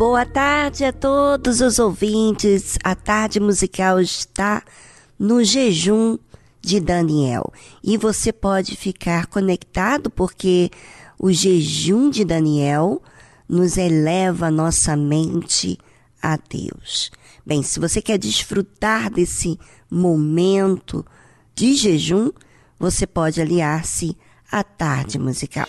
Boa tarde a todos os ouvintes. A tarde musical está no jejum de Daniel. E você pode ficar conectado porque o jejum de Daniel nos eleva nossa mente a Deus. Bem, se você quer desfrutar desse momento de jejum, você pode aliar-se à tarde musical.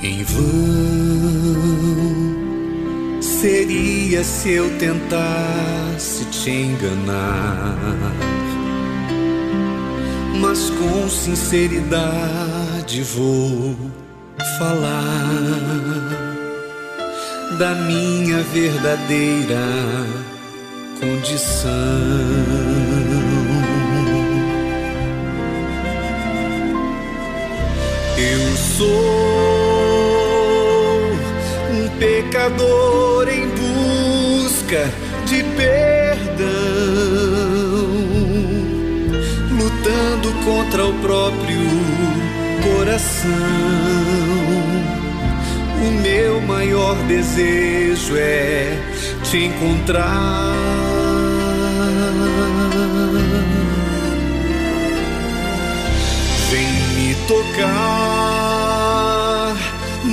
Em vão seria se eu tentasse te enganar, mas com sinceridade vou falar da minha verdadeira condição. Eu sou pecador em busca de perdão, lutando contra o próprio coração. O meu maior desejo é te encontrar. Vem me tocar,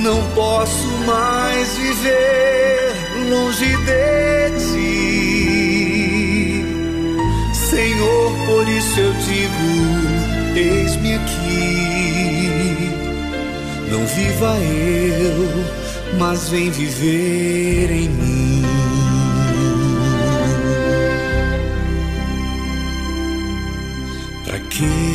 não posso mais viver longe de ti. Senhor, por isso eu digo: eis-me aqui. Não viva eu, mas vem viver em mim. Pra que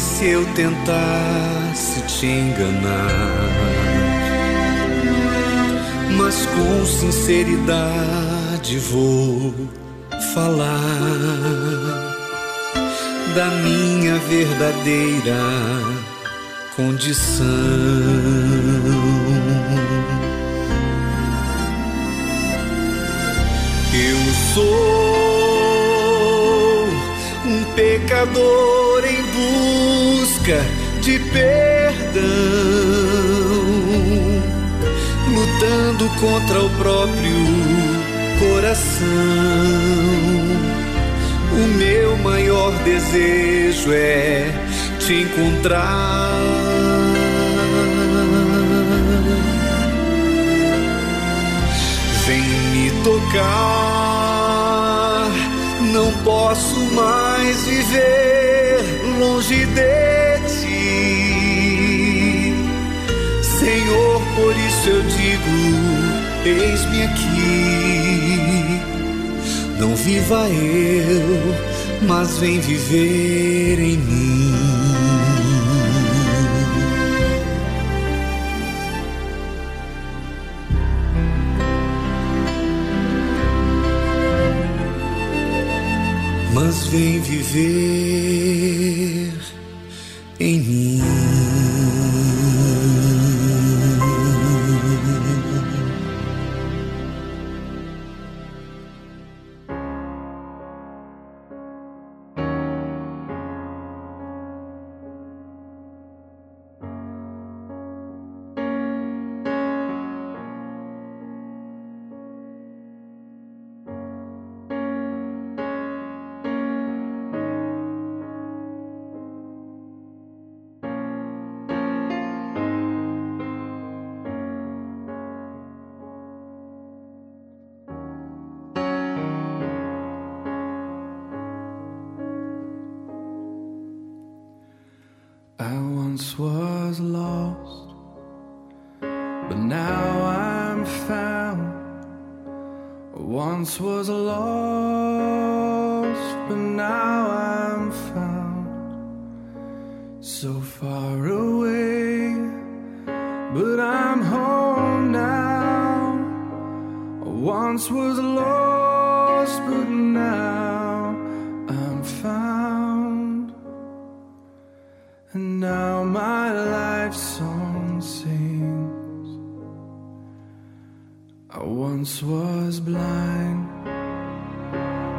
se eu tentasse te enganar, mas com sinceridade vou falar da minha verdadeira condição. Eu sou um pecador busca de perdão, lutando contra o próprio coração. O meu maior desejo é te encontrar. Vem me tocar, não posso mais viver longe de Senhor, por isso eu digo: eis-me aqui. Não viva eu, mas vem viver em mim. Mas vem viver And now my life song sings. I once was blind,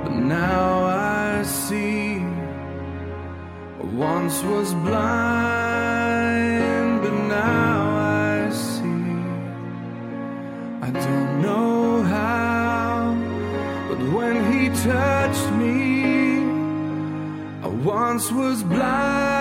but now I see. I once was blind, but now I see. I don't know how, but when he touched me, I once was blind,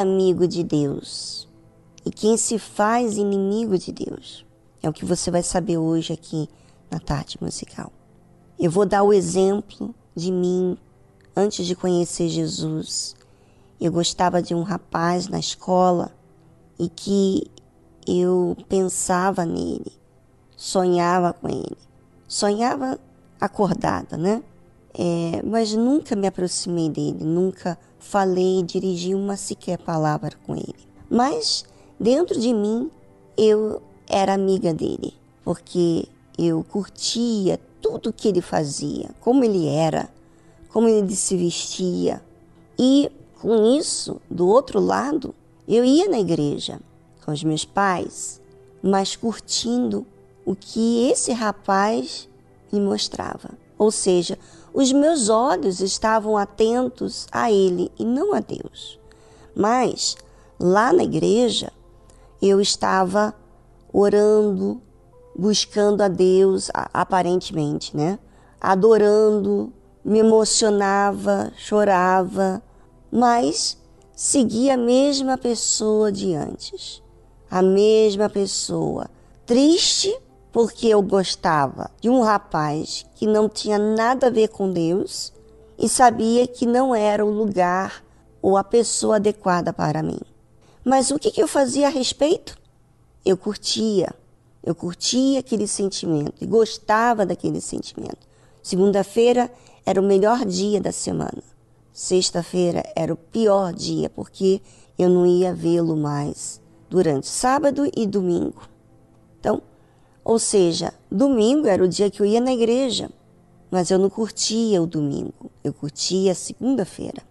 Amigo de Deus? E quem se faz inimigo de Deus? É o que você vai saber hoje aqui na tarde musical. Eu vou dar o exemplo de mim antes de conhecer Jesus. Eu gostava de um rapaz na escola e que eu pensava nele, sonhava com ele. Sonhava acordada, né? É, mas nunca me aproximei dele, nunca falei, dirigi uma sequer palavra com ele. Mas dentro de mim eu era amiga dele, porque eu curtia tudo que ele fazia, como ele era, como ele se vestia. E com isso, do outro lado, eu ia na igreja com os meus pais, mas curtindo o que esse rapaz me mostrava. Ou seja, os meus olhos estavam atentos a ele e não a Deus. Mas lá na igreja eu estava orando, buscando a Deus, aparentemente, né? Adorando, me emocionava, chorava, mas seguia a mesma pessoa de antes. A mesma pessoa, triste porque eu gostava de um rapaz que não tinha nada a ver com Deus e sabia que não era o lugar ou a pessoa adequada para mim. Mas o que, eu fazia a respeito? Eu curtia, eu curtia aquele sentimento e gostava daquele sentimento. Segunda-feira era o melhor dia da semana. Sexta-feira era o pior dia porque eu não ia vê-lo mais durante sábado e domingo. Então, ou seja, domingo era o dia que eu ia na igreja, mas eu não curtia o domingo, eu curtia a segunda-feira.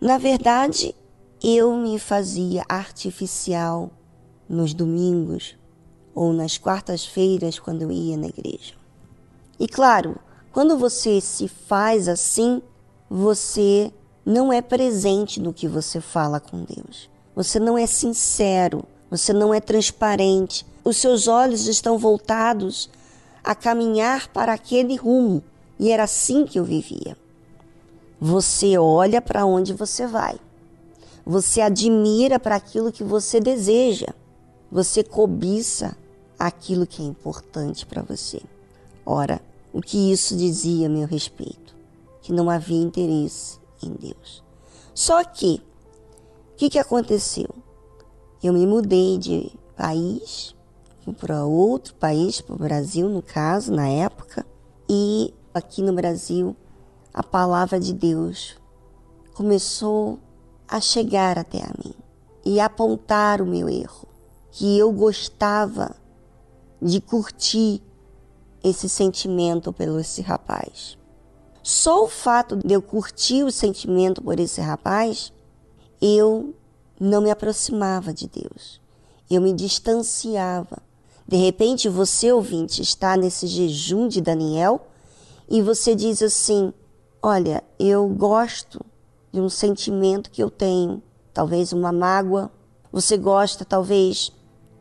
Na verdade, eu me fazia artificial nos domingos ou nas quartas-feiras quando eu ia na igreja. E claro, quando você se faz assim, você não é presente no que você fala com Deus. Você não é sincero, você não é transparente. Os seus olhos estão voltados a caminhar para aquele rumo. E era assim que eu vivia. Você olha para onde você vai. Você admira para aquilo que você deseja. Você cobiça aquilo que é importante para você. Ora, o que isso dizia a meu respeito? Que não havia interesse em Deus. Só que, o que, que aconteceu? Eu me mudei de país para outro país, para o Brasil, no caso, na época, e aqui no Brasil, a palavra de Deus começou a chegar até a mim e apontar o meu erro, que eu gostava de curtir esse sentimento pelo esse rapaz. Só o fato de eu curtir o sentimento por esse rapaz, eu não me aproximava de Deus. Eu me distanciava. De repente, você, ouvinte, está nesse jejum de Daniel e você diz assim: Olha, eu gosto de um sentimento que eu tenho, talvez uma mágoa. Você gosta, talvez,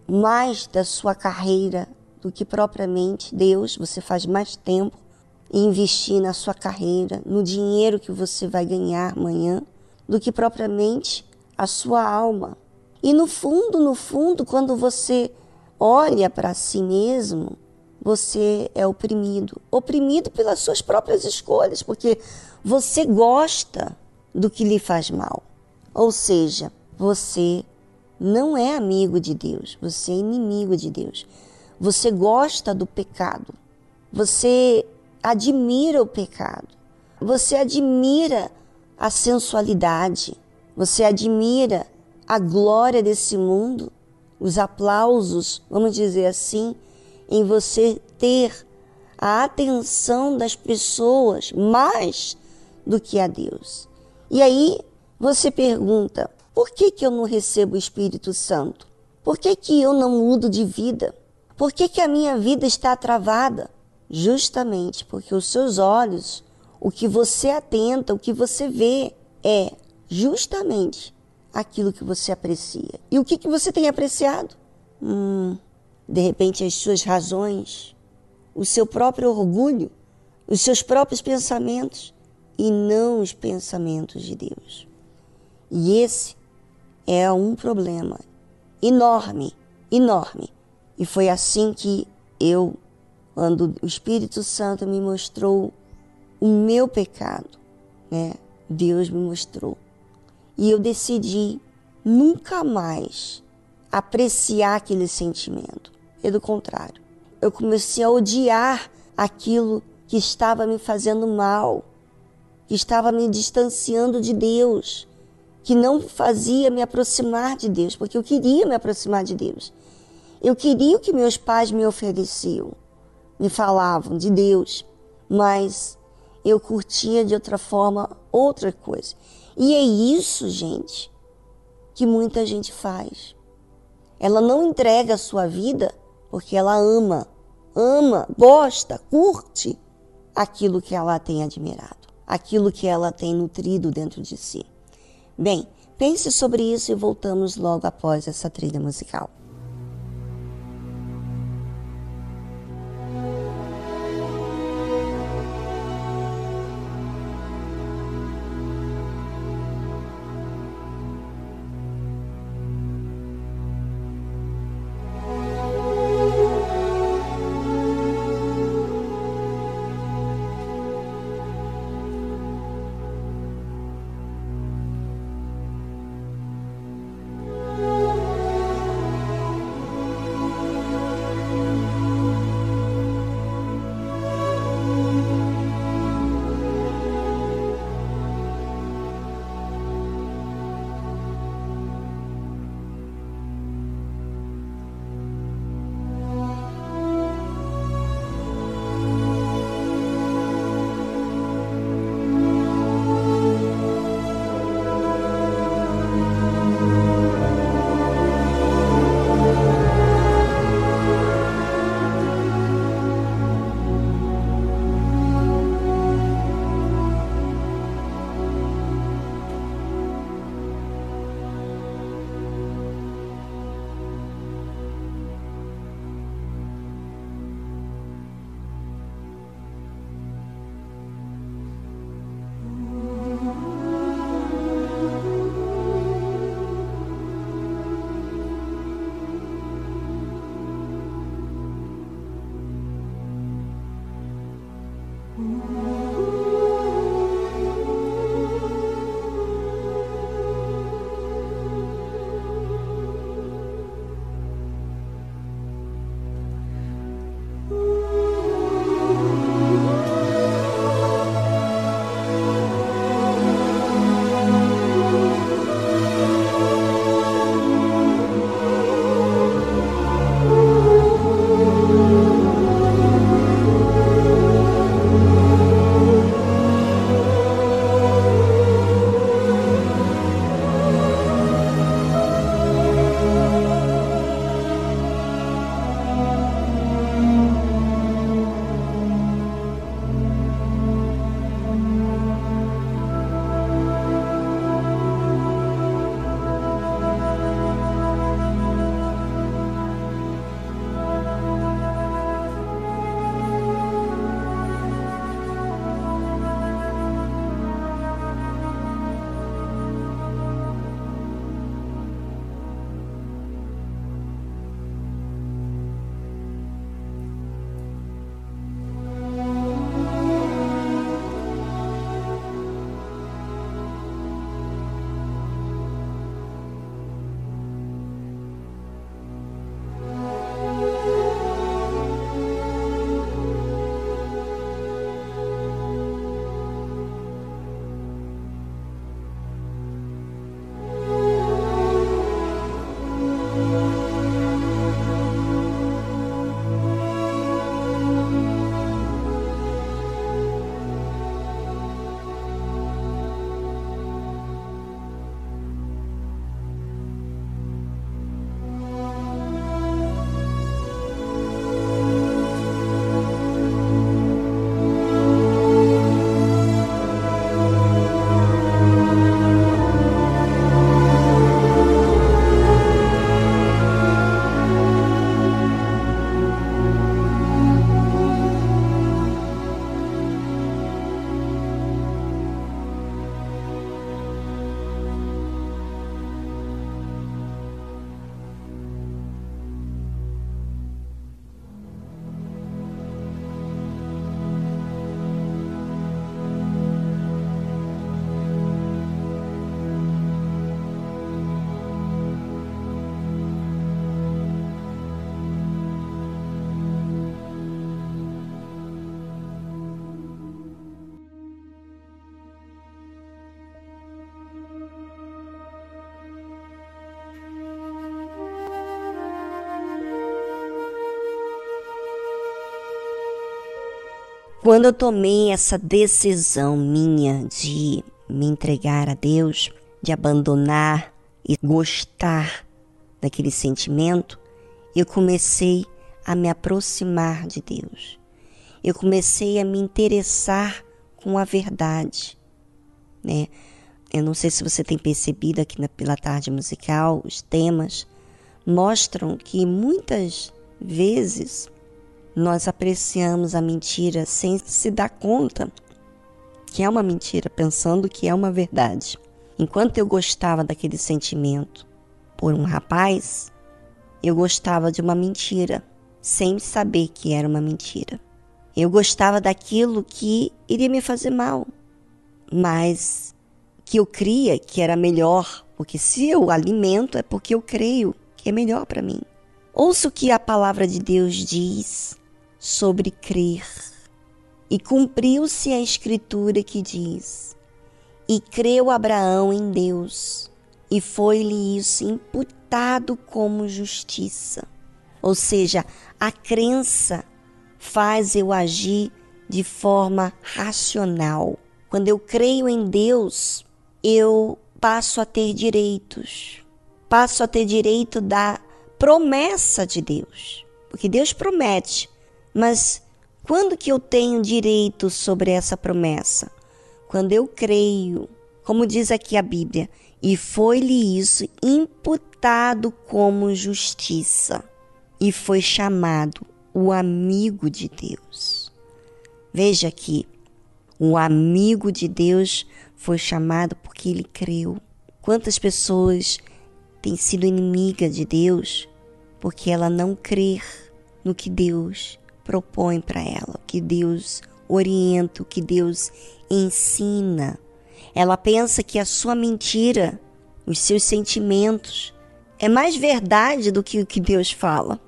mais da sua carreira do que propriamente Deus. Você faz mais tempo em investir na sua carreira, no dinheiro que você vai ganhar amanhã, do que propriamente a sua alma. E no fundo, no fundo, quando você olha para si mesmo, você é oprimido. Oprimido pelas suas próprias escolhas, porque você gosta do que lhe faz mal. Ou seja, você não é amigo de Deus, você é inimigo de Deus. Você gosta do pecado. Você admira o pecado. Você admira a sensualidade. Você admira a glória desse mundo, os aplausos, vamos dizer assim, em você ter a atenção das pessoas mais do que a Deus. E aí você pergunta: por que, que eu não recebo o Espírito Santo? Por que, que eu não mudo de vida? Por que, que a minha vida está travada? Justamente porque os seus olhos, o que você atenta, o que você vê, é justamente aquilo que você aprecia. E o que, que você tem apreciado? Hum, de repente, as suas razões, o seu próprio orgulho, os seus próprios pensamentos e não os pensamentos de Deus. E esse é um problema enorme, enorme. E foi assim que eu, quando o Espírito Santo me mostrou o meu pecado, né? Deus me mostrou. E eu decidi nunca mais apreciar aquele sentimento. Pelo contrário, eu comecei a odiar aquilo que estava me fazendo mal, que estava me distanciando de Deus, que não fazia me aproximar de Deus, porque eu queria me aproximar de Deus. Eu queria o que meus pais me ofereciam, me falavam de Deus, mas eu curtia de outra forma outra coisa. E é isso, gente, que muita gente faz. Ela não entrega a sua vida porque ela ama, ama, gosta, curte aquilo que ela tem admirado, aquilo que ela tem nutrido dentro de si. Bem, pense sobre isso e voltamos logo após essa trilha musical. Quando eu tomei essa decisão minha de me entregar a Deus, de abandonar e gostar daquele sentimento, eu comecei a me aproximar de Deus. Eu comecei a me interessar com a verdade, né? Eu não sei se você tem percebido aqui na, pela tarde musical, os temas mostram que muitas vezes nós apreciamos a mentira sem se dar conta que é uma mentira, pensando que é uma verdade. Enquanto eu gostava daquele sentimento por um rapaz, eu gostava de uma mentira, sem saber que era uma mentira. Eu gostava daquilo que iria me fazer mal, mas que eu cria que era melhor, porque se eu alimento é porque eu creio que é melhor para mim. Ouça o que a palavra de Deus diz sobre crer. E cumpriu-se a escritura que diz: E creu Abraão em Deus, e foi-lhe isso imputado como justiça. Ou seja, a crença faz eu agir de forma racional. Quando eu creio em Deus, eu passo a ter direitos, passo a ter direito da promessa de Deus. Porque Deus promete, mas quando que eu tenho direito sobre essa promessa? Quando eu creio, como diz aqui a Bíblia, e foi-lhe isso imputado como justiça, e foi chamado o amigo de Deus. Veja aqui, o amigo de Deus foi chamado porque ele creu. Quantas pessoas têm sido inimiga de Deus porque ela não crê no que Deus propõe para ela, que Deus orienta, o que Deus ensina. Ela pensa que a sua mentira, os seus sentimentos, é mais verdade do que o que Deus fala.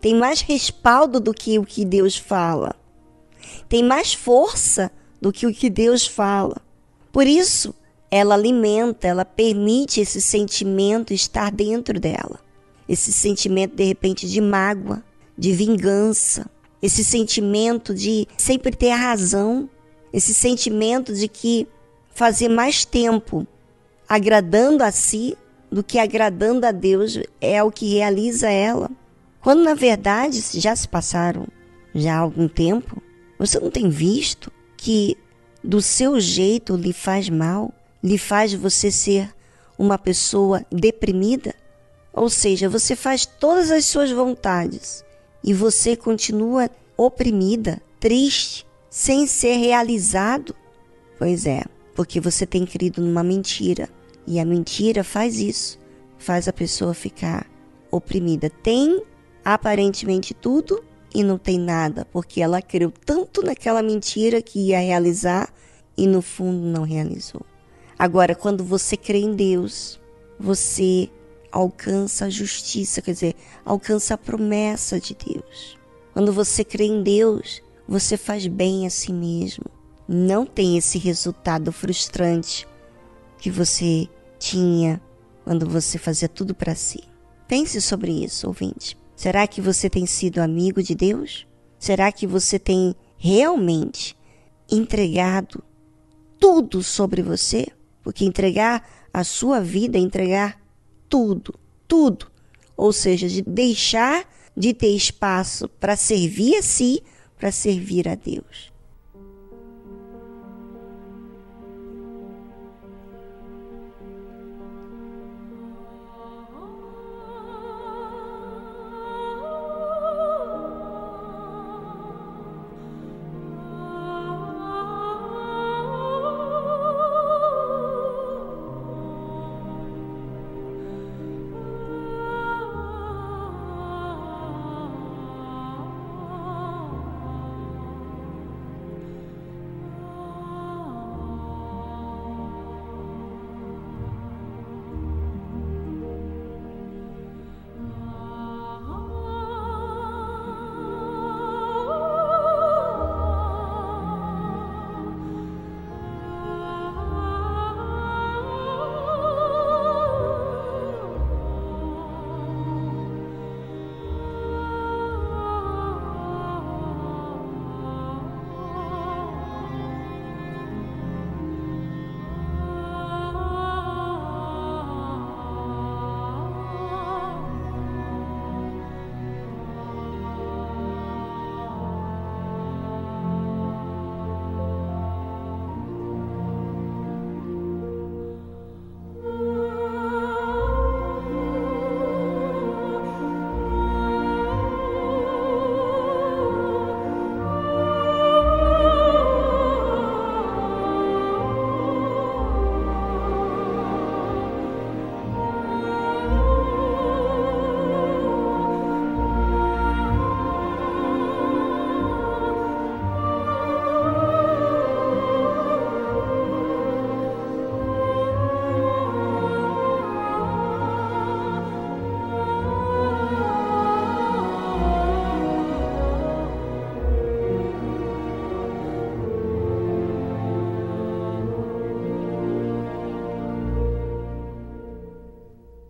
Tem mais respaldo do que o que Deus fala. Tem mais força do que o que Deus fala. Por isso, ela alimenta, ela permite esse sentimento estar dentro dela. Esse sentimento, de repente, de mágoa, de vingança, esse sentimento de sempre ter a razão, esse sentimento de que fazer mais tempo agradando a si do que agradando a Deus é o que realiza ela. Quando na verdade já se passaram já algum tempo, você não tem visto que do seu jeito lhe faz mal, lhe faz você ser uma pessoa deprimida? Ou seja, você faz todas as suas vontades e você continua oprimida, triste, sem ser realizado? Pois é, porque você tem crido numa mentira. E a mentira faz isso, faz a pessoa ficar oprimida. Tem aparentemente tudo, e não tem nada, porque ela creu tanto naquela mentira que ia realizar e no fundo não realizou. Agora, quando você crê em Deus, você alcança a justiça, quer dizer, alcança a promessa de Deus. Quando você crê em Deus, você faz bem a si mesmo. Não tem esse resultado frustrante que você tinha quando você fazia tudo para si. Pense sobre isso, ouvinte. Será que você tem sido amigo de Deus? Será que você tem realmente entregado tudo sobre você? Porque entregar a sua vida entregar tudo, tudo. Ou seja, de deixar de ter espaço para servir a si, para servir a Deus.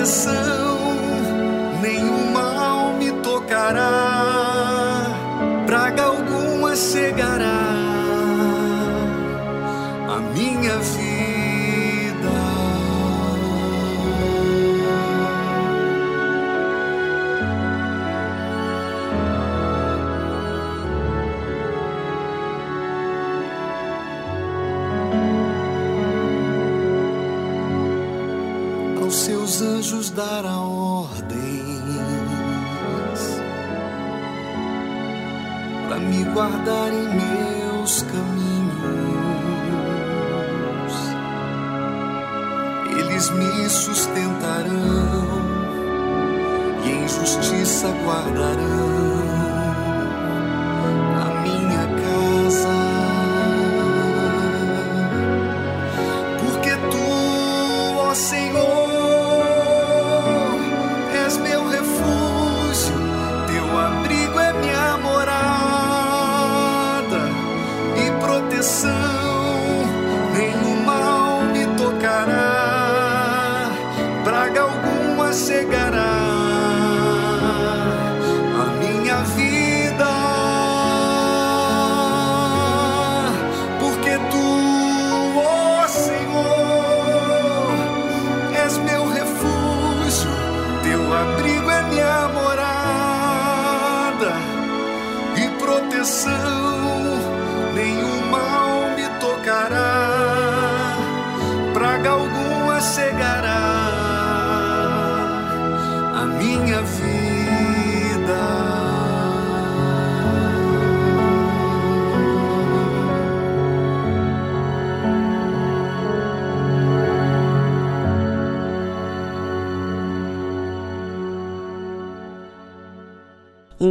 E proteção, guardar em meus caminhos. Eles me sustentarão e em justiça guardarão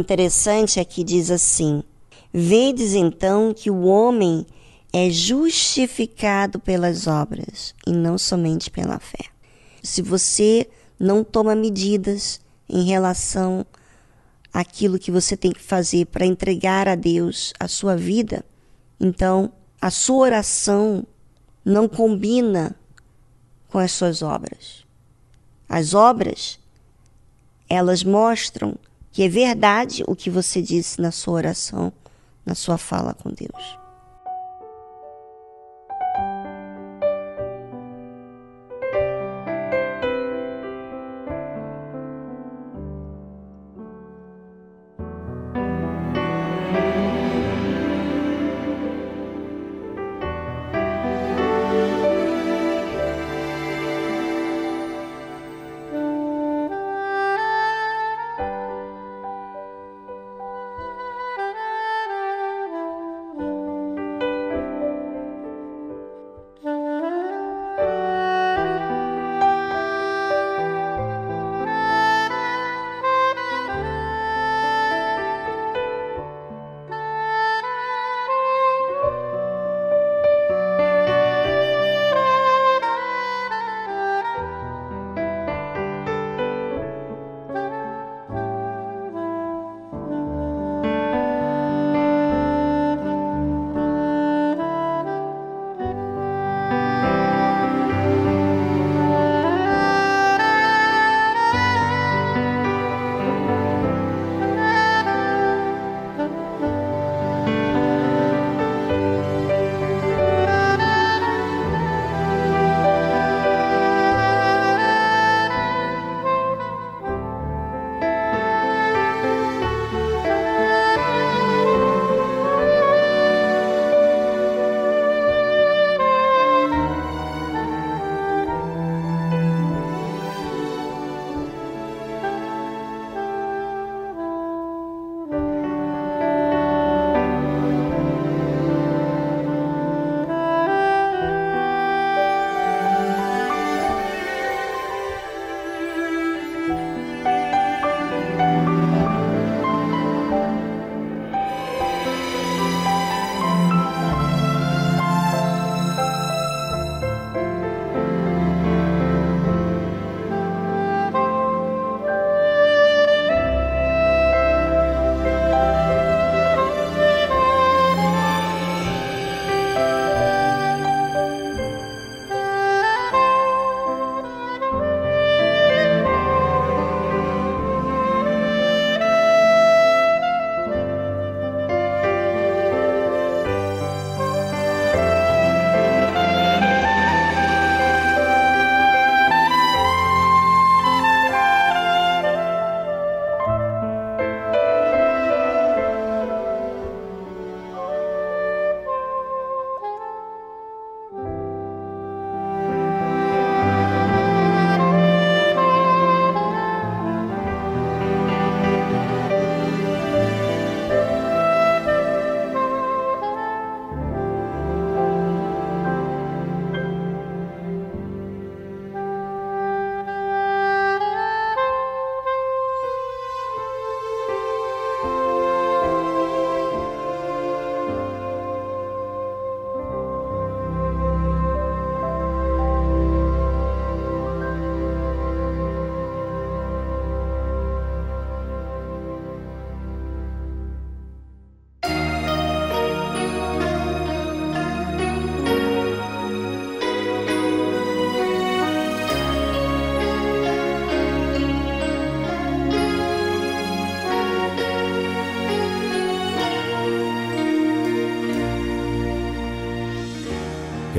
interessante é que diz assim: Vedes então que o homem é justificado pelas obras e não somente pela fé. Se você não toma medidas em relação àquilo que você tem que fazer para entregar a Deus a sua vida, então a sua oração não combina com as suas obras. As obras, elas mostram que é verdade o que você disse na sua oração, na sua fala com Deus.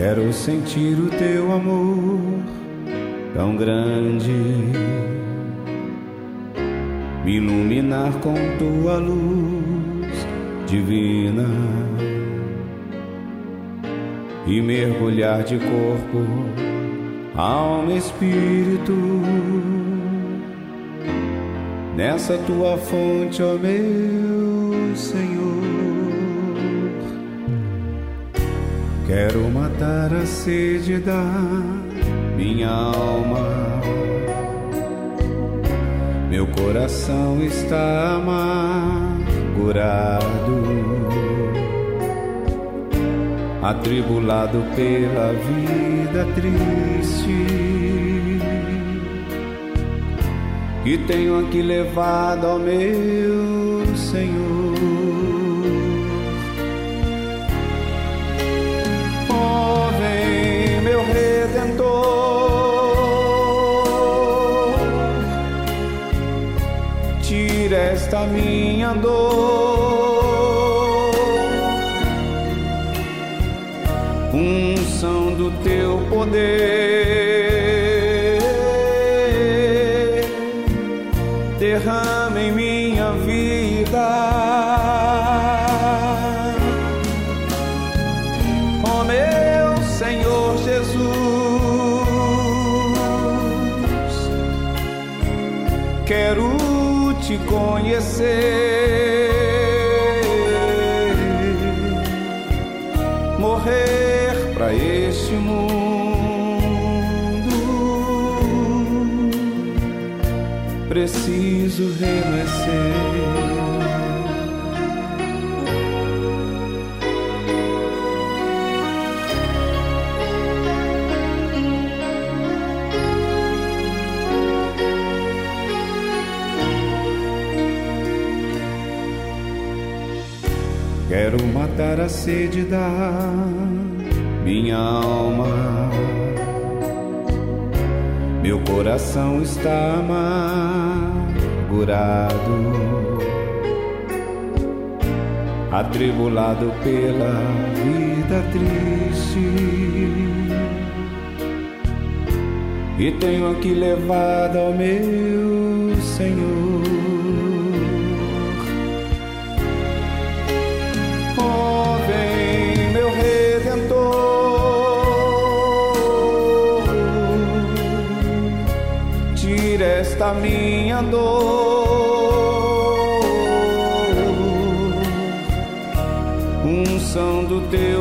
Quero sentir o teu amor tão grande, me iluminar com tua luz divina. E mergulhar de corpo, alma e espírito. Nessa tua fonte, ó meu Senhor. Quero matar a sede da minha alma. Meu coração está amargurado, atribulado pela vida triste. E tenho aqui levado ao meu Senhor. Esta minha dor. Unção do teu poder, conhecer, morrer para este mundo. Preciso renascer. Matar a sede da minha alma. Meu coração está amargurado, atribulado pela vida triste. E tenho aqui levado ao meu Senhor minha dor. Unção do teu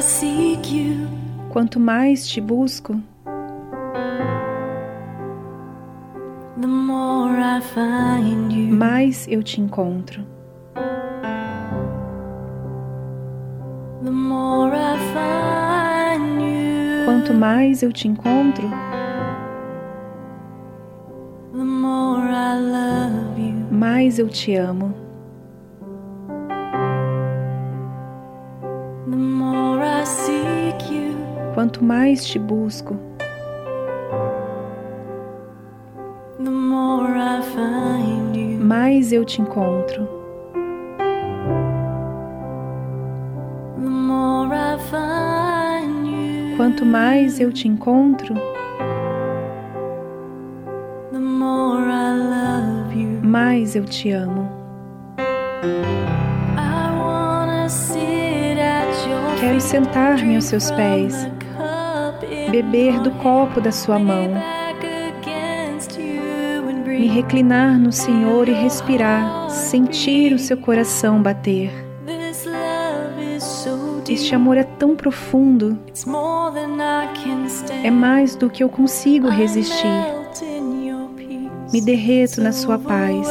renascer. Quanto mais te busco, mais eu te encontro. Mais eu te encontro, mais eu te amo. quanto mais te busco, mais eu te encontro. Quanto mais eu te encontro, mais eu te amo. Quero sentar-me aos seus pés beber do copo da sua mão Me reclinar no Senhor e respirar, sentir o seu coração bater. Este amor é tão profundo, é mais do que eu consigo resistir. Me derreto na sua paz.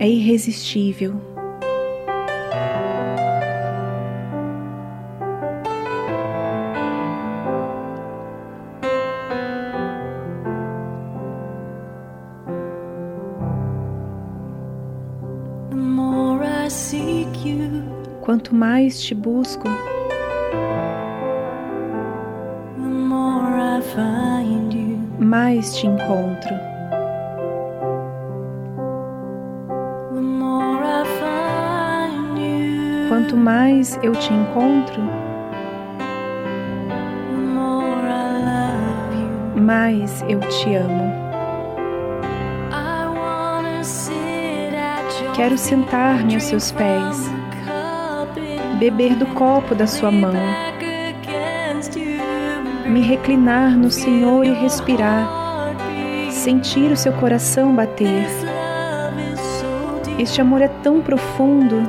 É irresistível. Mais te busco, mais te encontro. Quanto mais eu te encontro, mais eu te amo. Quero sentar-me aos seus pés, beber do copo da sua mão, me reclinar no Senhor e respirar, sentir o seu coração bater. Este amor é tão profundo,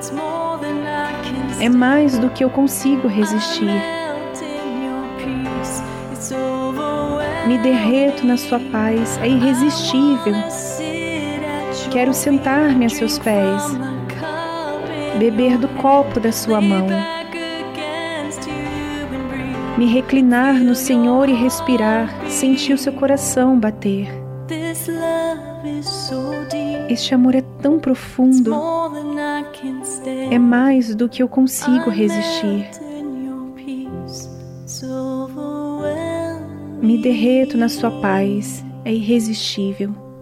é mais do que eu consigo resistir. Me derreto na sua paz, é irresistível. Quero sentar-me a seus pés, beber do copo da sua mão, me reclinar no Senhor e respirar, sentir o seu coração bater. Este amor é tão profundo, é mais do que eu consigo resistir. Me derreto na sua paz, é irresistível.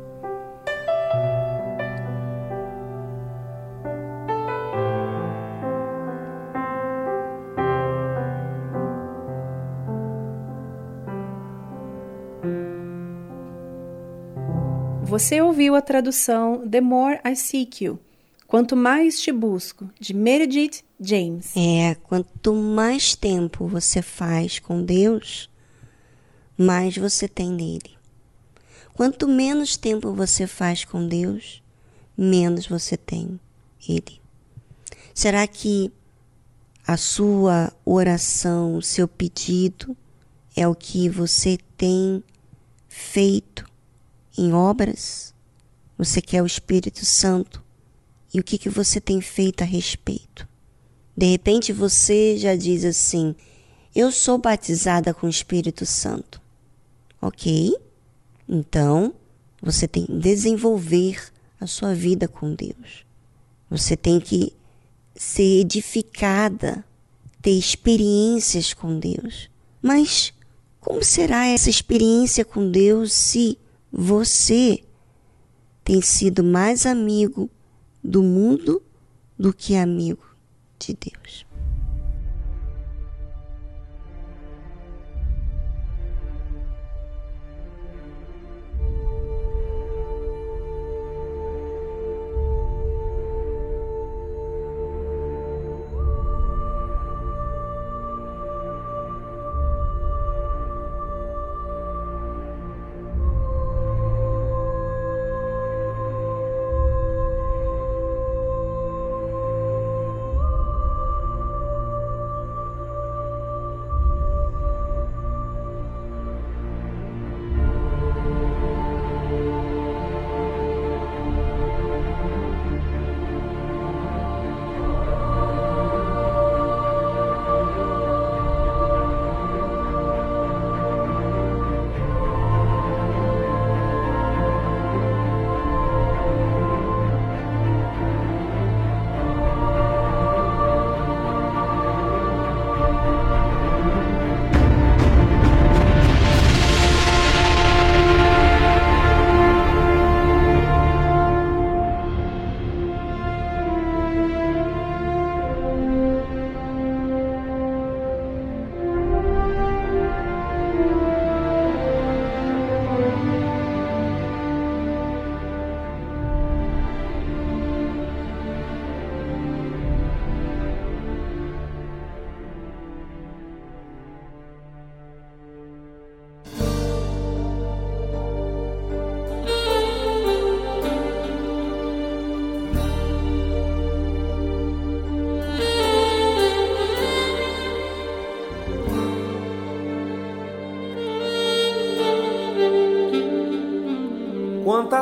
Você ouviu a tradução The More I Seek You, Quanto Mais Te Busco, de Meredith James. É, quanto mais tempo você faz com Deus, mais você tem nele. Quanto menos tempo você faz com Deus, menos você tem ele. Será que a sua oração, o seu pedido é o que você tem feito em obras? Você quer o Espírito Santo? E o que, que você tem feito a respeito? De repente você já diz assim: Eu sou batizada com o Espírito Santo. Ok? Então você tem que desenvolver a sua vida com Deus. Você tem que ser edificada, ter experiências com Deus. Mas como será essa experiência com Deus se você tem sido mais amigo do mundo do que amigo de Deus.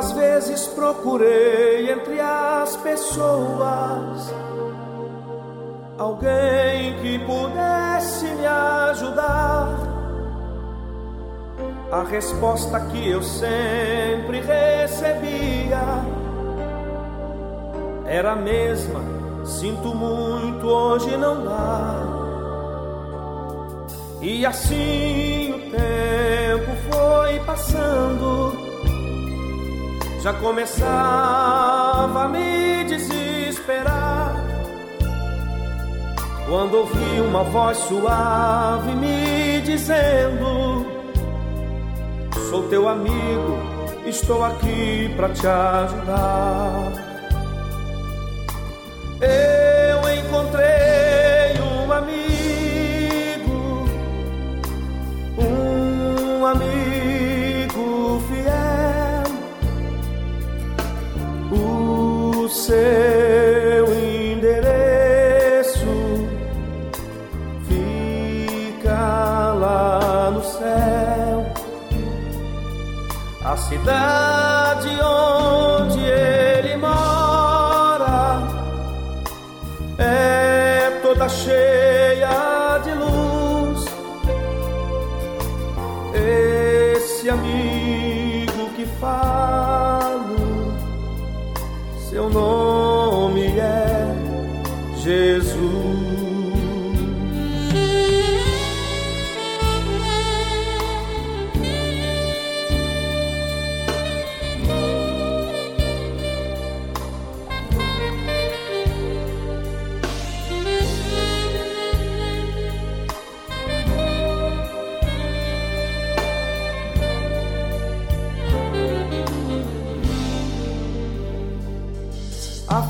Quantas vezes procurei entre as pessoas alguém que pudesse me ajudar. A resposta que eu sempre recebia era a mesma: sinto muito, hoje não dá. E assim já começava a me desesperar. Quando ouvi uma voz suave me dizendo: Sou teu amigo, estou aqui para te ajudar. Cidade onde ele mora é toda cheia de luz. esse amigo que falo, seu nome é Jesus.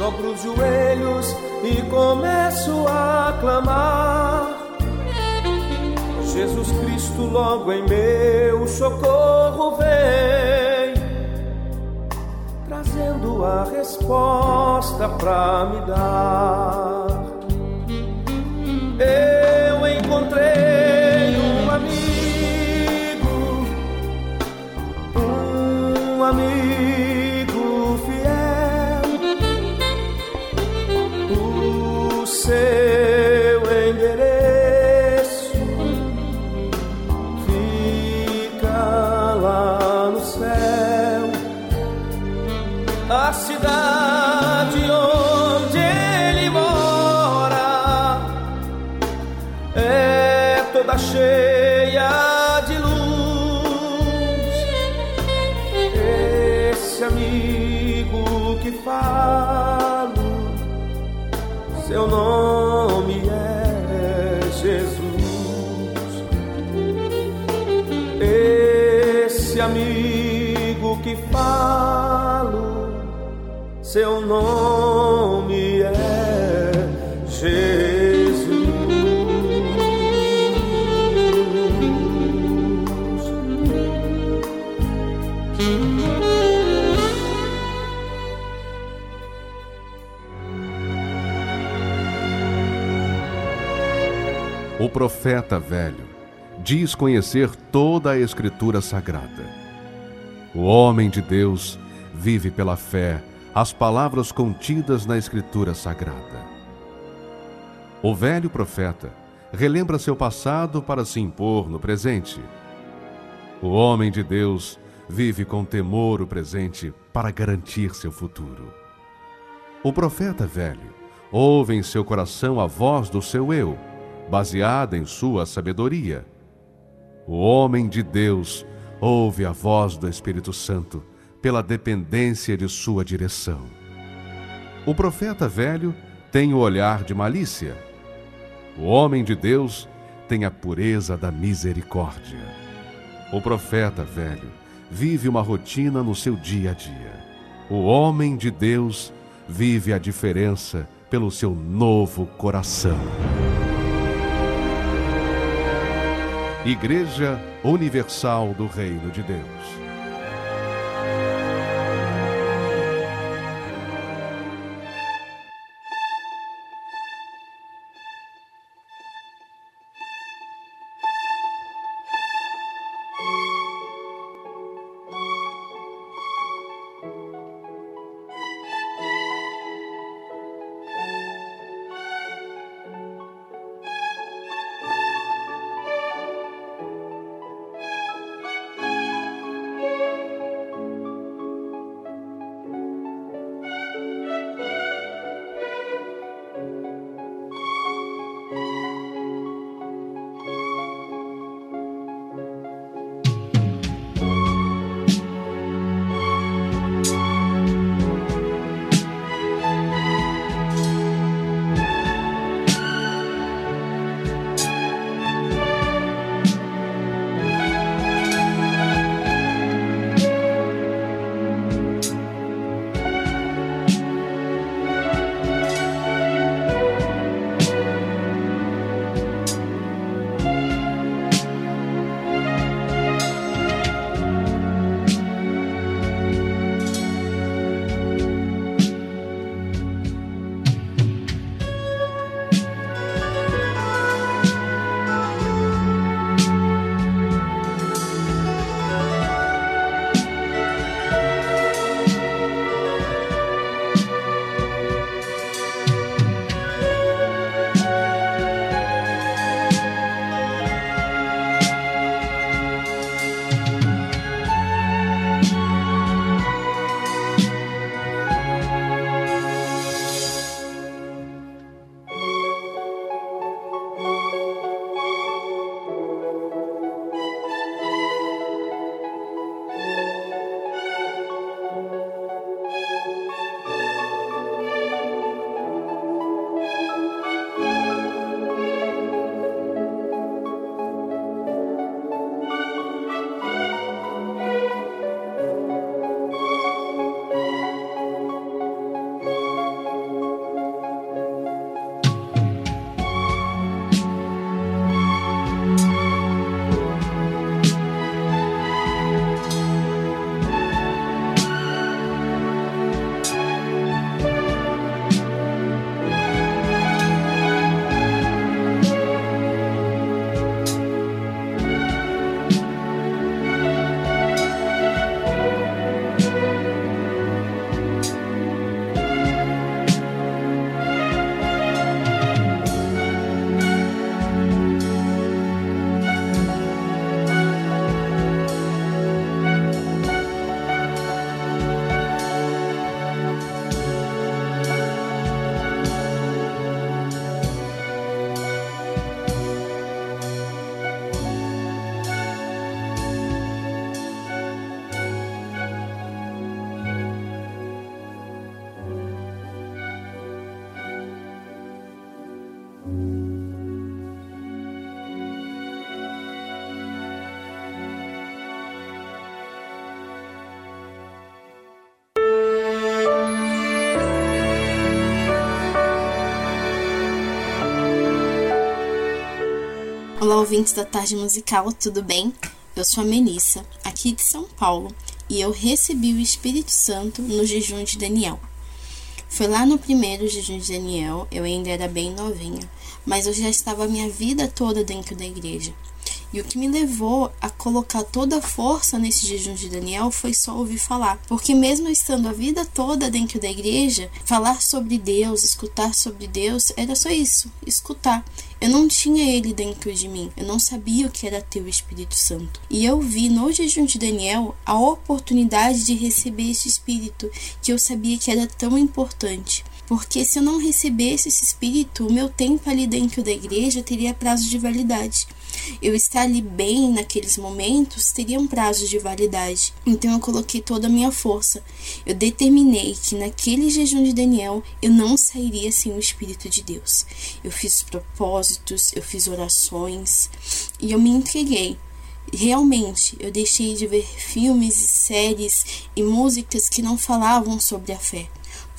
dobro os joelhos e começo a clamar. Jesus Cristo, logo em meu socorro vem, trazendo a resposta pra me dar. Seu nome é Jesus. O profeta velho diz conhecer toda a Escritura Sagrada. O homem de Deus vive pela fé as palavras contidas na Escritura Sagrada. O velho profeta relembra seu passado para se impor no presente. O homem de Deus vive com temor o presente para garantir seu futuro. O profeta velho ouve em seu coração a voz do seu eu, baseada em sua sabedoria. O homem de Deus ouve a voz do Espírito Santo pela dependência de sua direção. O profeta velho tem o olhar de malícia. O homem de Deus tem a pureza da misericórdia. O profeta velho vive uma rotina no seu dia a dia. O homem de Deus vive a diferença pelo seu novo coração. Igreja Universal do Reino de Deus. Olá, ouvintes da Tarde Musical, tudo bem? Eu sou a Melissa, aqui de São Paulo, e eu recebi o Espírito Santo no jejum de Daniel. Foi lá no primeiro jejum de Daniel, eu ainda era bem novinha, mas eu já estava a minha vida toda dentro da igreja. E o que me levou a colocar toda a força nesse jejum de Daniel foi só ouvir falar. Porque, mesmo estando a vida toda dentro da igreja, falar sobre Deus, escutar sobre Deus, era só isso: escutar. Eu não tinha ele dentro de mim, eu não sabia o que era ter o Espírito Santo. E eu vi no jejum de Daniel a oportunidade de receber esse Espírito que eu sabia que era tão importante. Porque se eu não recebesse esse Espírito, o meu tempo ali dentro da igreja teria prazo de validade eu estar ali bem naqueles momentos teria um prazo de validade. Então eu coloquei toda a minha força. Eu determinei que naquele jejum de Daniel eu não sairia sem o Espírito de Deus. Eu fiz propósitos, eu fiz orações e eu me entreguei. realmente eu deixei de ver filmes, séries e músicas que não falavam sobre a fé,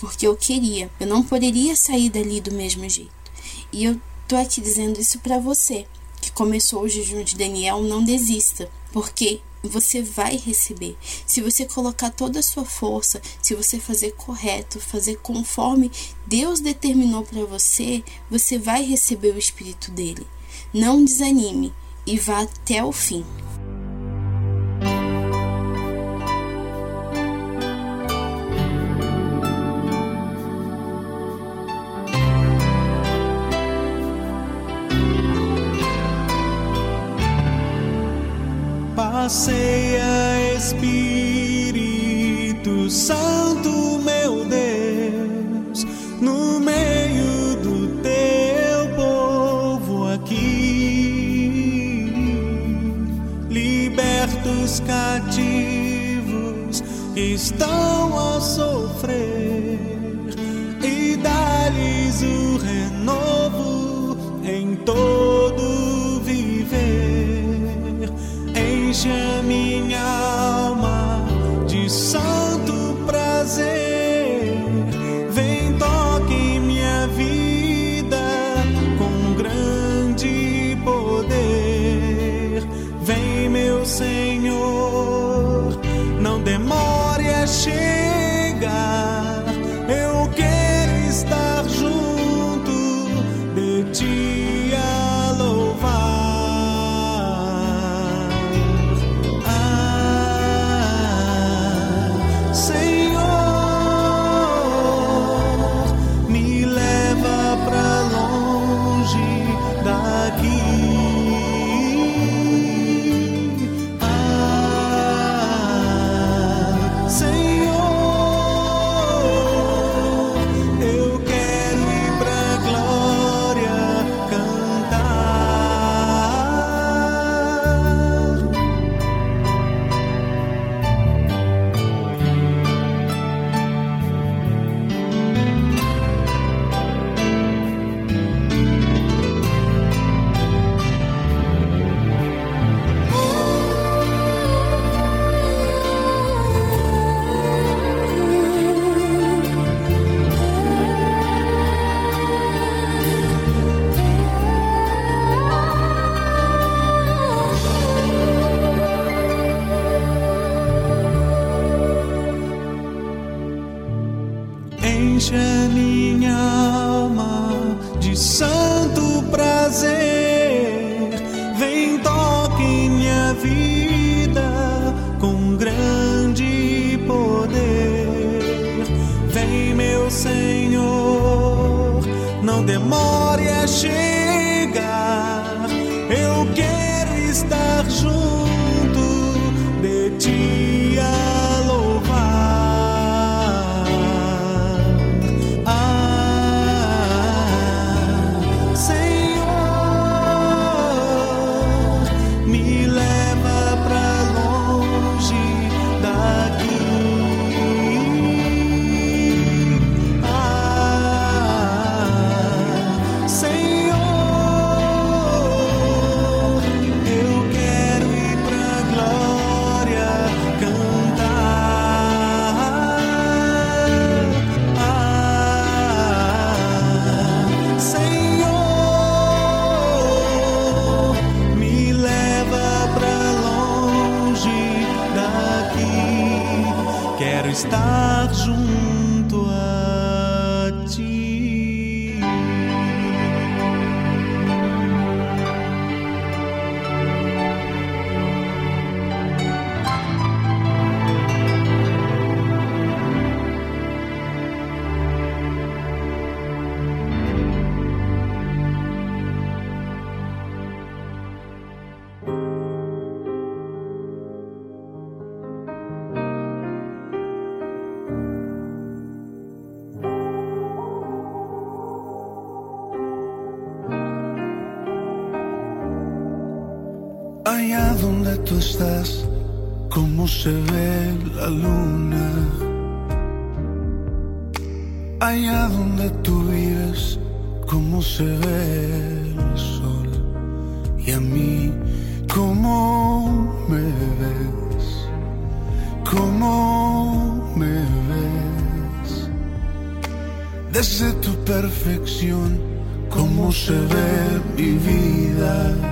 porque eu queria, eu não poderia sair dali do mesmo jeito. E eu tô aqui dizendo isso para você que começou o jejum de Daniel, não desista, porque você vai receber. Se você colocar toda a sua força, se você fazer correto, fazer conforme Deus determinou para você, você vai receber o espírito dele. Não desanime e vá até o fim. Passeia Espírito Santo, meu Deus, no meio do teu povo aqui. Liberta os cativos estão a sofrer tú estás, cómo se ve la luna. Allá donde tú vives, cómo se ve el sol. Y a mí cómo me ves, cómo me ves. Desde tu perfección, cómo se ve mi vida.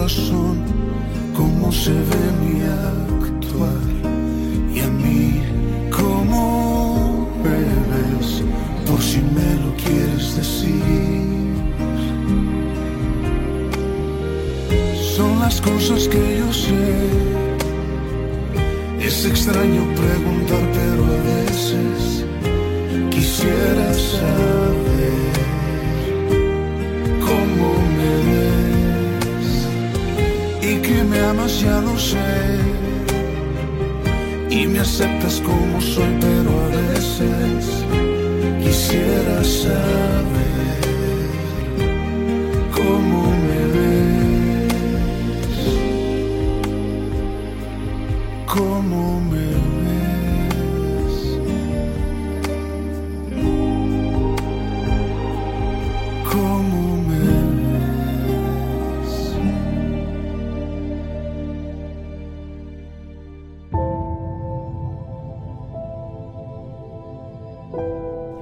corazón, cómo se ve mi actuar. Lo sé. Y me aceptas como soy, pero a veces quisiera saber cómo me ves. Cómo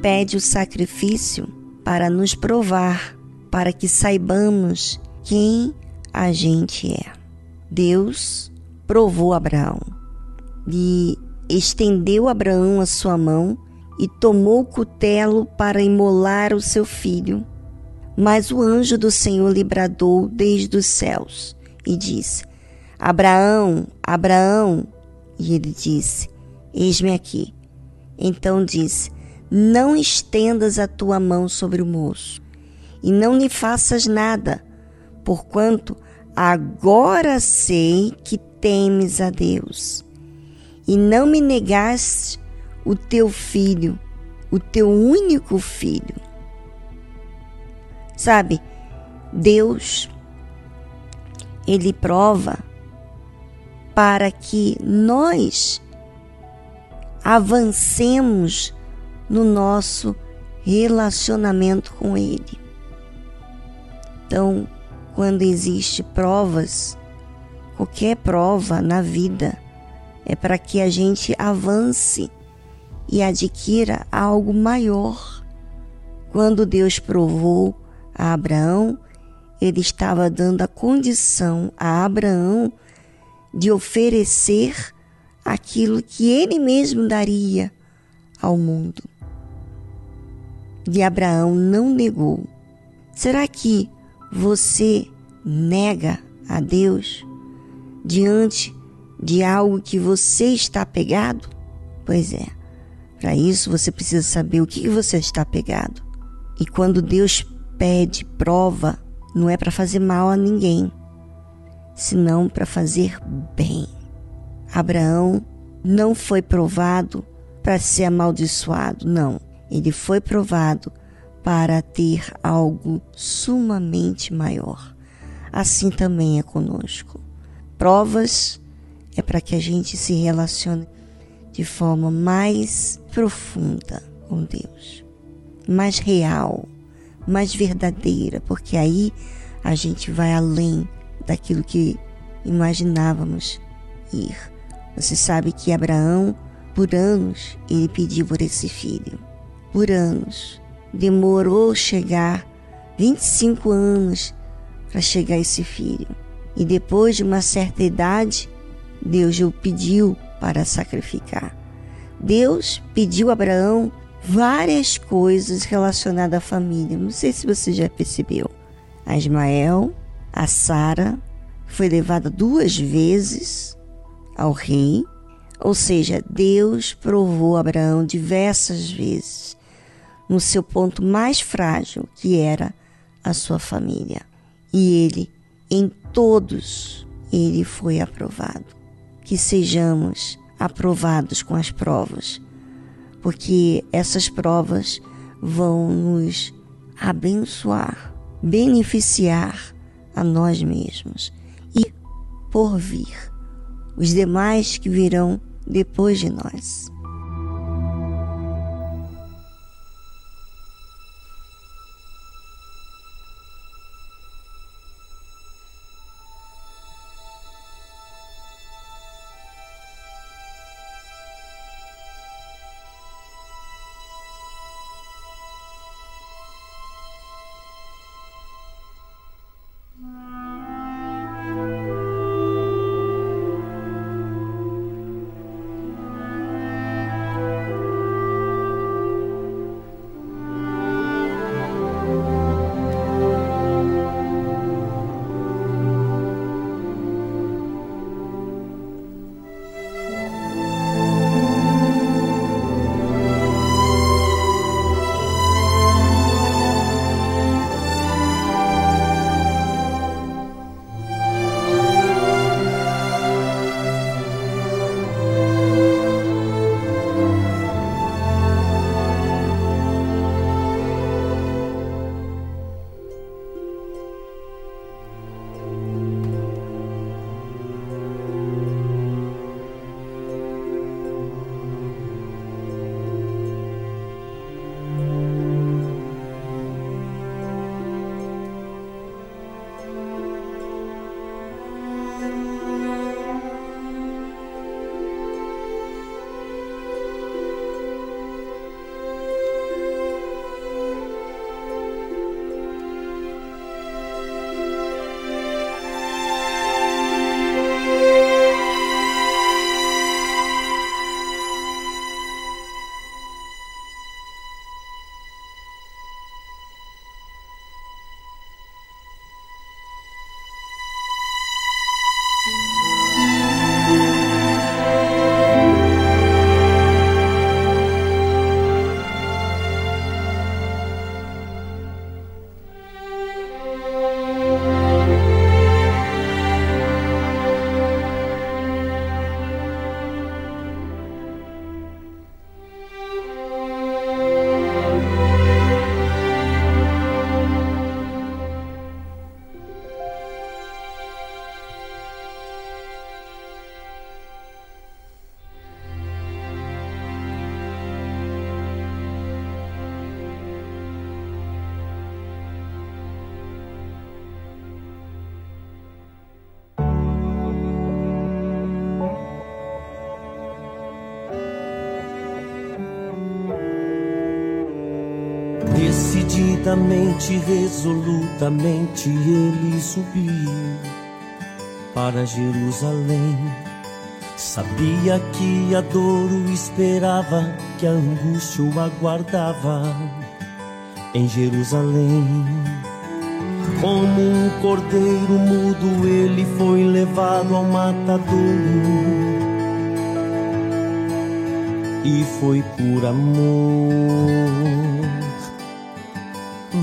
Pede o sacrifício para nos provar, para que saibamos quem a gente é. Deus provou Abraão e estendeu Abraão a sua mão e tomou o cutelo para imolar o seu filho. Mas o anjo do Senhor lhe bradou desde os céus e disse: Abraão, Abraão. E ele disse: Eis-me aqui. Então disse: Não estendas a tua mão sobre o moço, e não lhe faças nada, porquanto agora sei que temes a Deus, e não me negaste o teu filho, o teu único filho. Sabe, Deus, ele prova para que nós avancemos no nosso relacionamento com ele. Então, quando existe provas, qualquer prova na vida é para que a gente avance e adquira algo maior. Quando Deus provou a Abraão, ele estava dando a condição a Abraão de oferecer aquilo que ele mesmo daria ao mundo. E Abraão não negou. Será que você nega a Deus diante de algo que você está pegado? Pois é. Para isso você precisa saber o que você está pegado. E quando Deus pede prova, não é para fazer mal a ninguém, senão para fazer bem. Abraão não foi provado para ser amaldiçoado, não. Ele foi provado para ter algo sumamente maior. Assim também é conosco. Provas é para que a gente se relacione de forma mais profunda com Deus, mais real, mais verdadeira, porque aí a gente vai além daquilo que imaginávamos ir. Você sabe que Abraão, por anos, ele pediu por esse filho. Por anos. Demorou chegar 25 anos para chegar esse filho. E depois de uma certa idade, Deus o pediu para sacrificar. Deus pediu a Abraão várias coisas relacionadas à família. Não sei se você já percebeu. A Ismael, a Sara, foi levada duas vezes ao rei, ou seja, Deus provou Abraão diversas vezes no seu ponto mais frágil, que era a sua família. E ele, em todos, ele foi aprovado. Que sejamos aprovados com as provas, porque essas provas vão nos abençoar, beneficiar a nós mesmos e por vir os demais que virão depois de nós. Resolutamente, ele subiu para Jerusalém. Sabia que a dor o esperava, que a angústia o aguardava em Jerusalém. Como um cordeiro mudo, ele foi levado ao matadouro e foi por amor,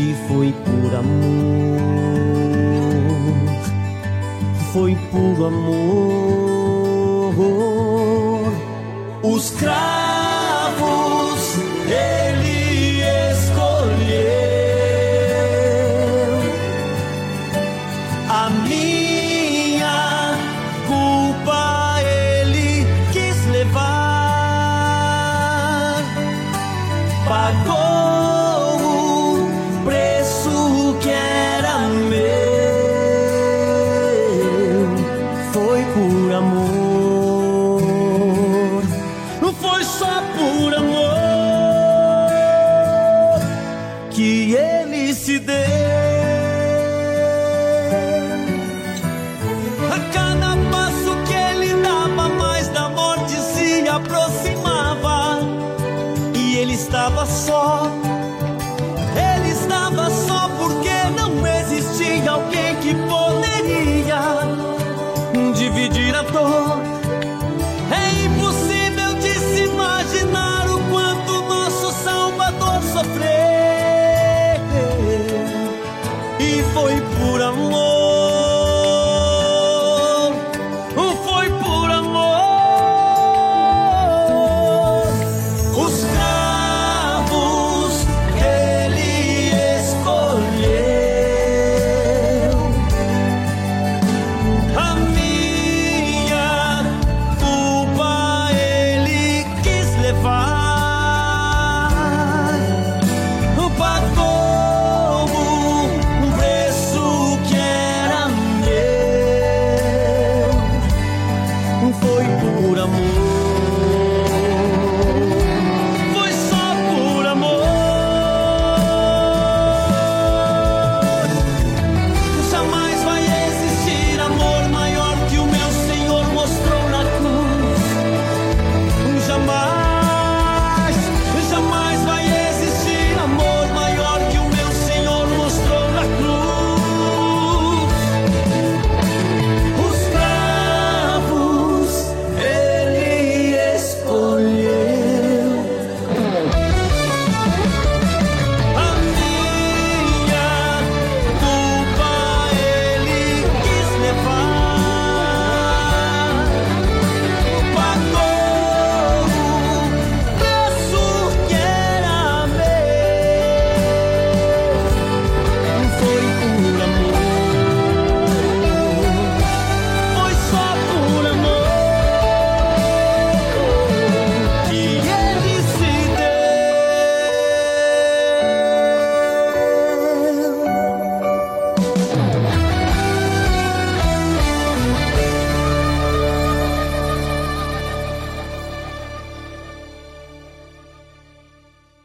E foi por amor, foi por amor. Os cravos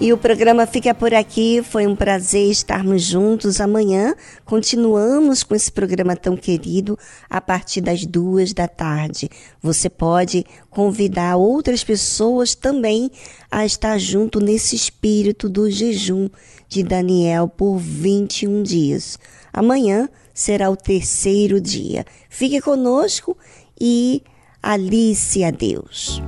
E o programa fica por aqui. Foi um prazer estarmos juntos. Amanhã continuamos com esse programa tão querido a partir das duas da tarde. Você pode convidar outras pessoas também a estar junto nesse espírito do jejum de Daniel por 21 dias. Amanhã será o terceiro dia. Fique conosco e alice a Deus.